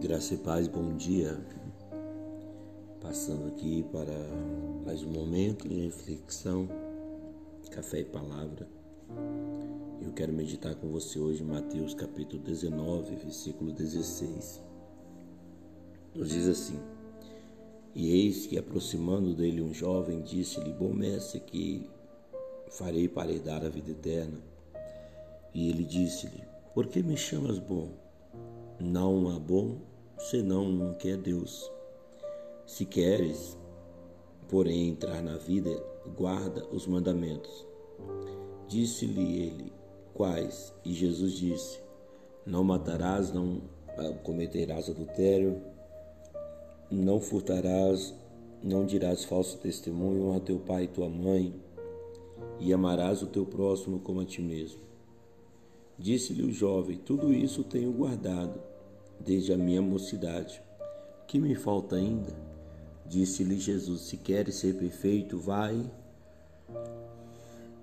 Graça e paz, bom dia. Passando aqui para mais um momento de reflexão, café e palavra. Eu quero meditar com você hoje em Mateus capítulo 19, versículo 16. Nos diz assim: E eis que aproximando dele um jovem, disse-lhe: Bom mestre, que farei para herdar a vida eterna. E ele disse-lhe: Por que me chamas bom? Não há bom senão um que é Deus. Se queres, porém, entrar na vida, guarda os mandamentos. Disse-lhe ele: Quais? E Jesus disse: Não matarás, não cometerás adultério, não furtarás, não dirás falso testemunho, honra teu pai e tua mãe, e amarás o teu próximo como a ti mesmo. Disse-lhe o jovem: Tudo isso tenho guardado desde a minha mocidade. Que me falta ainda? Disse-lhe Jesus: Se queres ser perfeito, vai,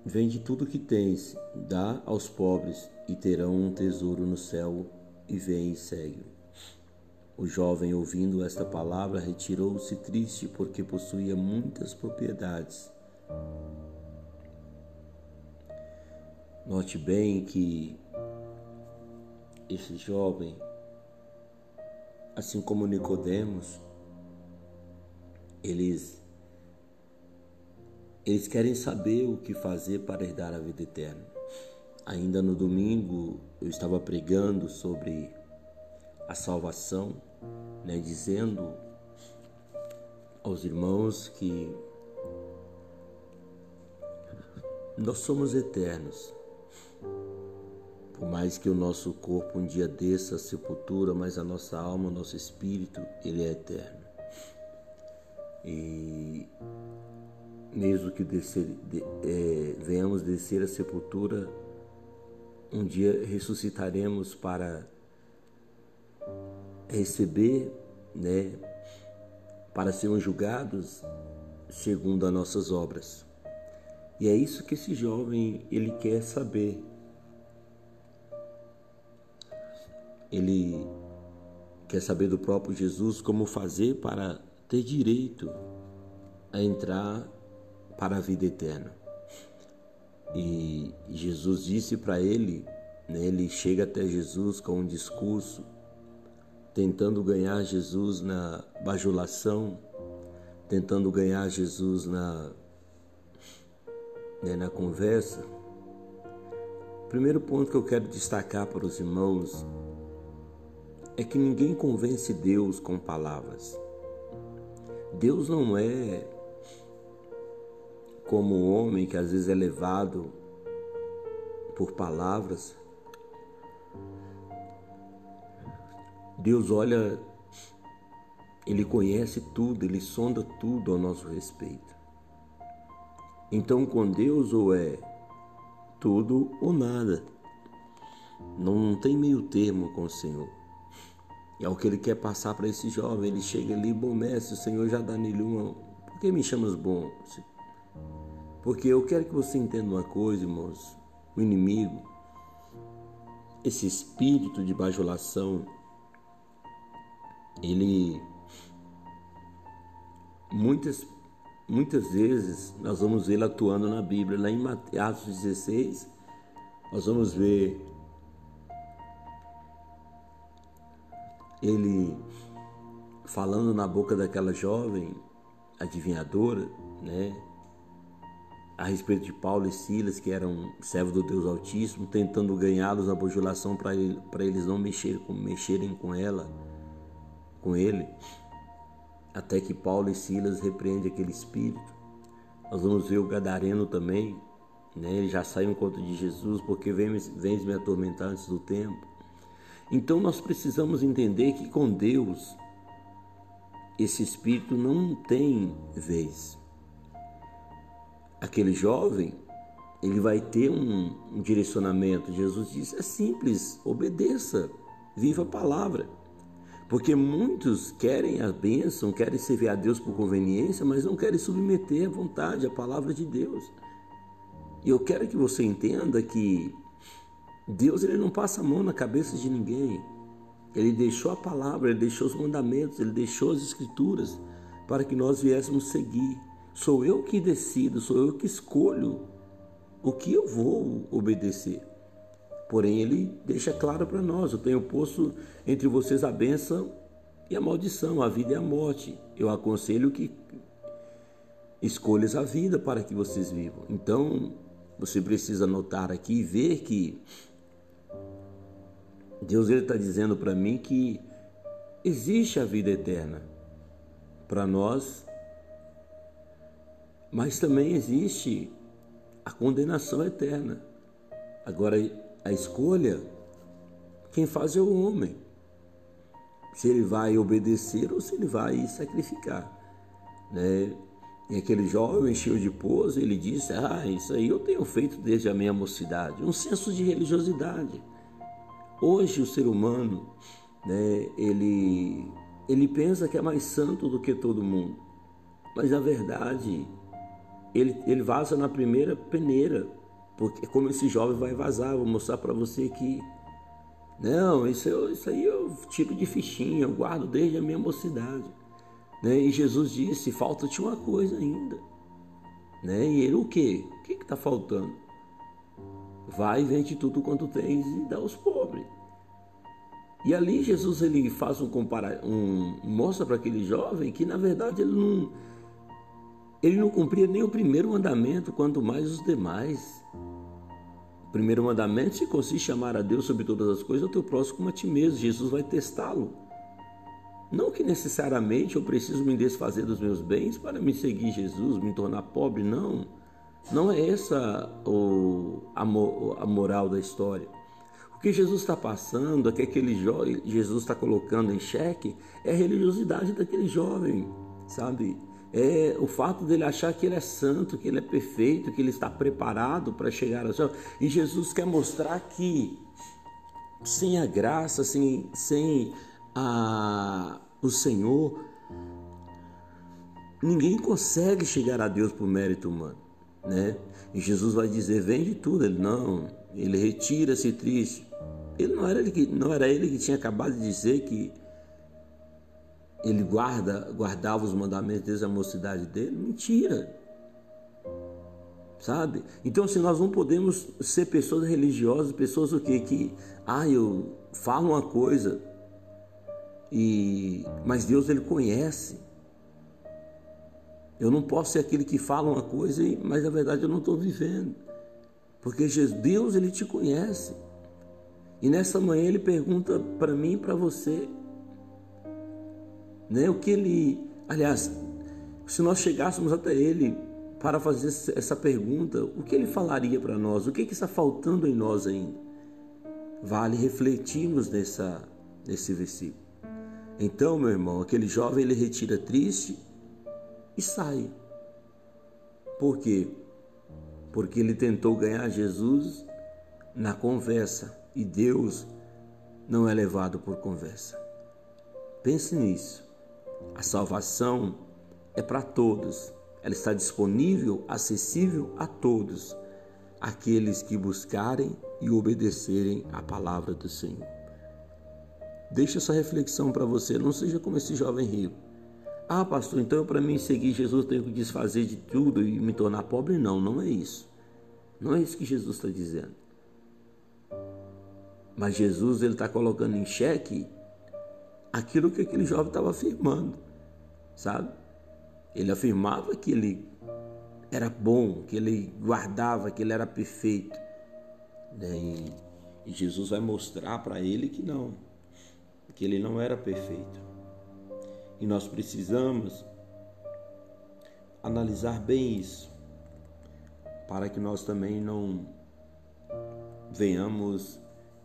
vende tudo que tens, dá aos pobres e terão um tesouro no céu, e vem e segue. O jovem, ouvindo esta palavra, retirou-se triste porque possuía muitas propriedades. Note bem que esse jovem, assim como Nicodemos, eles eles querem saber o que fazer para herdar a vida eterna. Ainda no domingo eu estava pregando sobre a salvação, né, dizendo aos irmãos que nós somos eternos. Por mais que o nosso corpo um dia desça à sepultura, mas a nossa alma, o nosso espírito, ele é eterno. E mesmo que descer, de, é, venhamos descer à sepultura, um dia ressuscitaremos para receber, né, para sermos julgados segundo as nossas obras. E é isso que esse jovem ele quer saber. Ele quer saber do próprio Jesus como fazer para ter direito a entrar para a vida eterna. E Jesus disse para ele, né, ele chega até Jesus com um discurso, tentando ganhar Jesus na bajulação, tentando ganhar Jesus na, né, na conversa. O primeiro ponto que eu quero destacar para os irmãos é que ninguém convence Deus com palavras. Deus não é como o homem que às vezes é levado por palavras. Deus olha, Ele conhece tudo, Ele sonda tudo ao nosso respeito. Então, com Deus, ou é tudo ou nada. Não tem meio termo com o Senhor. E é o que ele quer passar para esse jovem. Ele chega ali, bom mestre, o Senhor já dá nele uma. Por que me chamas bom? Porque eu quero que você entenda uma coisa, irmãos. O inimigo, esse espírito de bajulação, ele. Muitas, muitas vezes nós vamos vê-lo atuando na Bíblia. Lá em Atos 16, nós vamos ver ele falando na boca daquela jovem adivinhadora, né? A respeito de Paulo e Silas, que eram servos do Deus Altíssimo, tentando ganhá-los na bajulação para ele, eles não mexerem com, mexerem com ela, com ele, até que Paulo e Silas repreendem aquele espírito. Nós vamos ver o Gadareno também, né? ele já sai um conto de Jesus, porque vens, vens me atormentar antes do tempo. Então nós precisamos entender que com Deus esse espírito não tem vez. Aquele jovem, ele vai ter um, um direcionamento. Jesus disse: é simples, obedeça, viva a palavra. Porque muitos querem a bênção, querem servir a Deus por conveniência, mas não querem submeter à vontade, à palavra de Deus. E eu quero que você entenda que Deus ele não passa a mão na cabeça de ninguém. Ele deixou a palavra, ele deixou os mandamentos, ele deixou as escrituras para que nós viéssemos seguir. Sou eu que decido, sou eu que escolho o que eu vou obedecer. Porém, ele deixa claro para nós: eu tenho posto entre vocês a bênção e a maldição, a vida e a morte. Eu aconselho que escolhas a vida para que vocês vivam. Então, você precisa notar aqui e ver que Deus está dizendo para mim que existe a vida eterna para nós, mas também existe a condenação eterna. Agora, a escolha, quem faz é o homem. Se ele vai obedecer ou se ele vai sacrificar. Né? E aquele jovem encheu de pose, ele disse: Ah, isso aí eu tenho feito desde a minha mocidade. Um senso de religiosidade. Hoje o ser humano, né, ele, ele pensa que é mais santo do que todo mundo. Mas na verdade, ele, ele vaza na primeira peneira. Porque como esse jovem vai vazar, vou mostrar para você que não, isso, isso aí eu tiro de fichinha, eu guardo desde a minha mocidade. Né? E Jesus disse: falta-te uma coisa ainda. Né? E ele, o quê? O que está faltando? Vai, vende tudo quanto tens e dá aos pobres. E ali Jesus ele faz um compara um mostra para aquele jovem que na verdade ele não ele não cumpria nem o primeiro mandamento, quanto mais os demais. O primeiro mandamento se consiste em amar a Deus sobre todas as coisas, o teu próximo como a ti mesmo. Jesus vai testá-lo. Não que necessariamente eu preciso me desfazer dos meus bens para me seguir Jesus, me tornar pobre, não. Não é essa o, a, a moral da história. O que Jesus está passando, o que aquele jovem, Jesus está colocando em xeque, é a religiosidade daquele jovem, sabe? É o fato dele achar que ele é santo, que ele é perfeito, que ele está preparado para chegar ao céu. E Jesus quer mostrar que sem a graça, sem, sem a, o Senhor, ninguém consegue chegar a Deus por mérito humano, né? E Jesus vai dizer: vende tudo. Ele não, ele retira-se triste. Ele não era ele que não era ele que tinha acabado de dizer que ele guarda guardava os mandamentos desde a mocidade dele? Mentira. Sabe? Então, assim, nós não podemos ser pessoas religiosas, pessoas o quê? Que, ah, eu falo uma coisa, e mas Deus ele conhece. Eu não posso ser aquele que fala uma coisa, mas na verdade eu não estou vivendo. Porque Deus ele te conhece. E nessa manhã ele pergunta para mim e para você, né, o que ele, aliás, se nós chegássemos até ele para fazer essa pergunta, o que ele falaria para nós? O que, que está faltando em nós ainda? Vale refletirmos nessa, nesse versículo. Então, meu irmão, aquele jovem ele retira triste e sai. Por quê? Porque ele tentou ganhar Jesus na conversa e Deus não é levado por conversa. Pense nisso. A salvação é para todos. Ela está disponível, acessível a todos, aqueles que buscarem e obedecerem à palavra do Senhor. Deixa essa reflexão para você, não seja como esse jovem rico. Ah, pastor, então para mim seguir Jesus tenho que desfazer de tudo e me tornar pobre? Não, não é isso. Não é isso que Jesus está dizendo. Mas Jesus ele está colocando em xeque aquilo que aquele jovem estava afirmando, sabe? Ele afirmava que ele era bom, que ele guardava, que ele era perfeito. Né? E Jesus vai mostrar para ele que não, que ele não era perfeito. E nós precisamos analisar bem isso, para que nós também não venhamos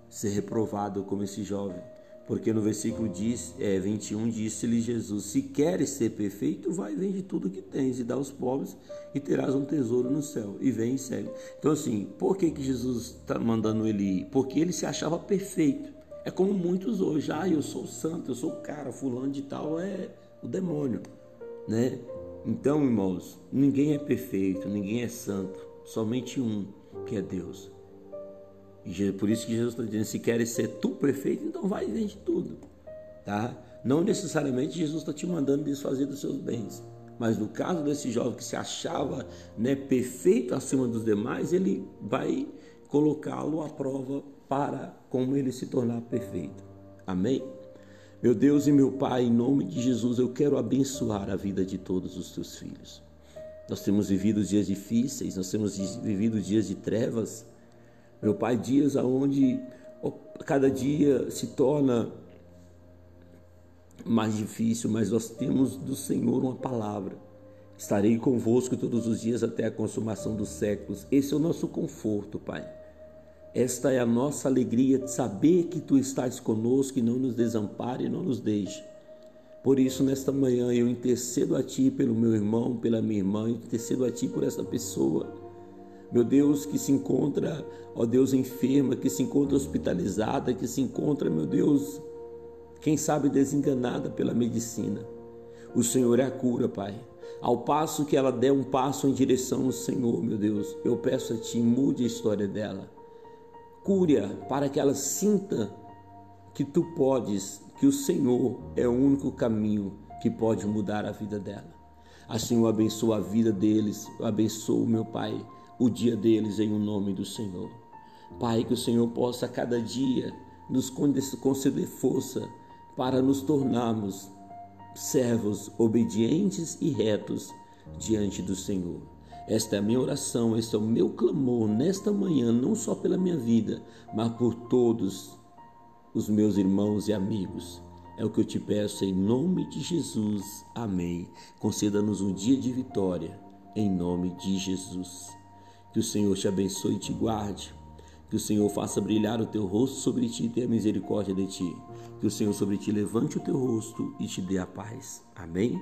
ser reprovado como esse jovem. Porque no versículo diz, é, 21 disse-lhe Jesus: Se queres ser perfeito, vai vende tudo que tens e dá aos pobres e terás um tesouro no céu. E vem e segue. Então, assim, por que, que Jesus está mandando ele ir? Porque ele se achava perfeito. É como muitos hoje, ah, eu sou santo, eu sou cara, fulano de tal é o demônio, né? Então, irmãos, ninguém é perfeito, ninguém é santo, somente um, que é Deus. E por isso que Jesus está dizendo: se queres ser tu perfeito, então vai e vende tudo. Tá? Não necessariamente Jesus está te mandando desfazer dos seus bens. Mas no caso desse jovem que se achava né, perfeito acima dos demais, ele vai colocá-lo à prova para como ele se tornar perfeito. Amém? Meu Deus e meu Pai, em nome de Jesus, eu quero abençoar a vida de todos os teus filhos. Nós temos vivido dias difíceis, nós temos vivido dias de trevas. Meu Pai, dias onde cada dia se torna mais difícil, mas nós temos do Senhor uma palavra. Estarei convosco todos os dias até a consumação dos séculos. Esse é o nosso conforto, Pai. Esta é a nossa alegria de saber que Tu estás conosco e não nos desampare e não nos deixe. Por isso, nesta manhã, eu intercedo a Ti pelo meu irmão, pela minha irmã, intercedo a Ti por essa pessoa. Meu Deus, que se encontra, ó Deus, enferma, que se encontra hospitalizada, que se encontra, meu Deus, quem sabe desenganada pela medicina. O Senhor é a cura, Pai. Ao passo que ela der um passo em direção ao Senhor, meu Deus, eu peço a Ti, mude a história dela. Cure-a para que ela sinta que Tu podes, que o Senhor é o único caminho que pode mudar a vida dela. Assim eu abençoo a vida deles, eu abençoo, meu Pai, o dia deles em o nome do Senhor. Pai, que o Senhor possa cada dia nos conceder força para nos tornarmos servos obedientes e retos diante do Senhor. Esta é a minha oração, este é o meu clamor nesta manhã, não só pela minha vida, mas por todos os meus irmãos e amigos. É o que eu te peço em nome de Jesus. Amém. Conceda-nos um dia de vitória, em nome de Jesus. Que o Senhor te abençoe e te guarde. Que o Senhor faça brilhar o teu rosto sobre ti e tenha misericórdia de ti. Que o Senhor sobre ti levante o teu rosto e te dê a paz. Amém?